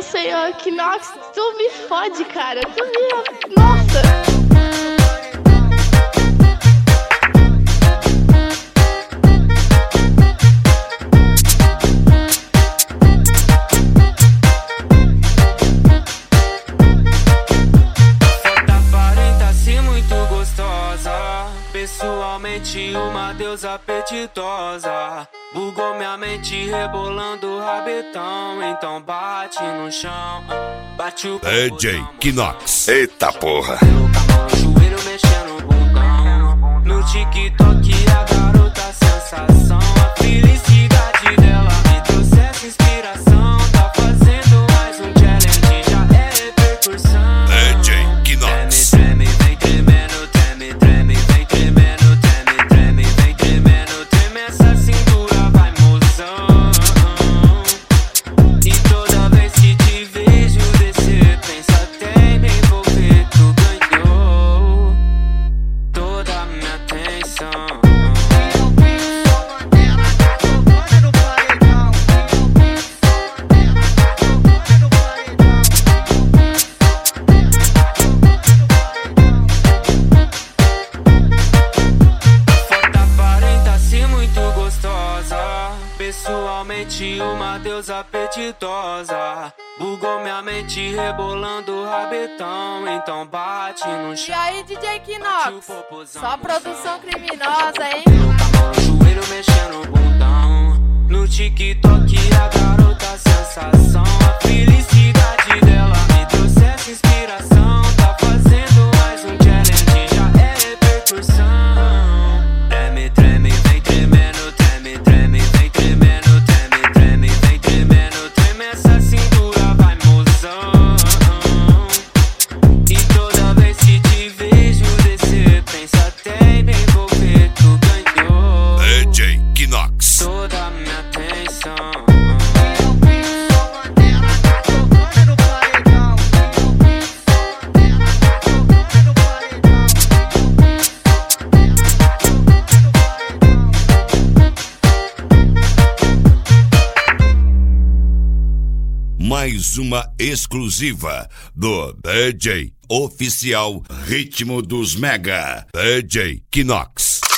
Senhor, que nossa, tu me fode, cara. Tu me. Nossa! Gostosa. Pessoalmente, uma deusa apetitosa. Bugou minha mente rebolando o rabetão. Então bate no chão. Bate o DJ popozão, Kinox. Eita porra. No joelho mexendo o bundão. No TikTok Pessoalmente, uma deusa apetitosa. Bugou minha mente rebolando o rabetão. Então bate no E chão. aí, DJ Kinox? Só produção criminosa, hein? Joelho mexendo o bundão. No TikTok a toda a minha atenção. Mais uma exclusiva do DJ Oficial Ritmo dos Mega. DJ Kinox.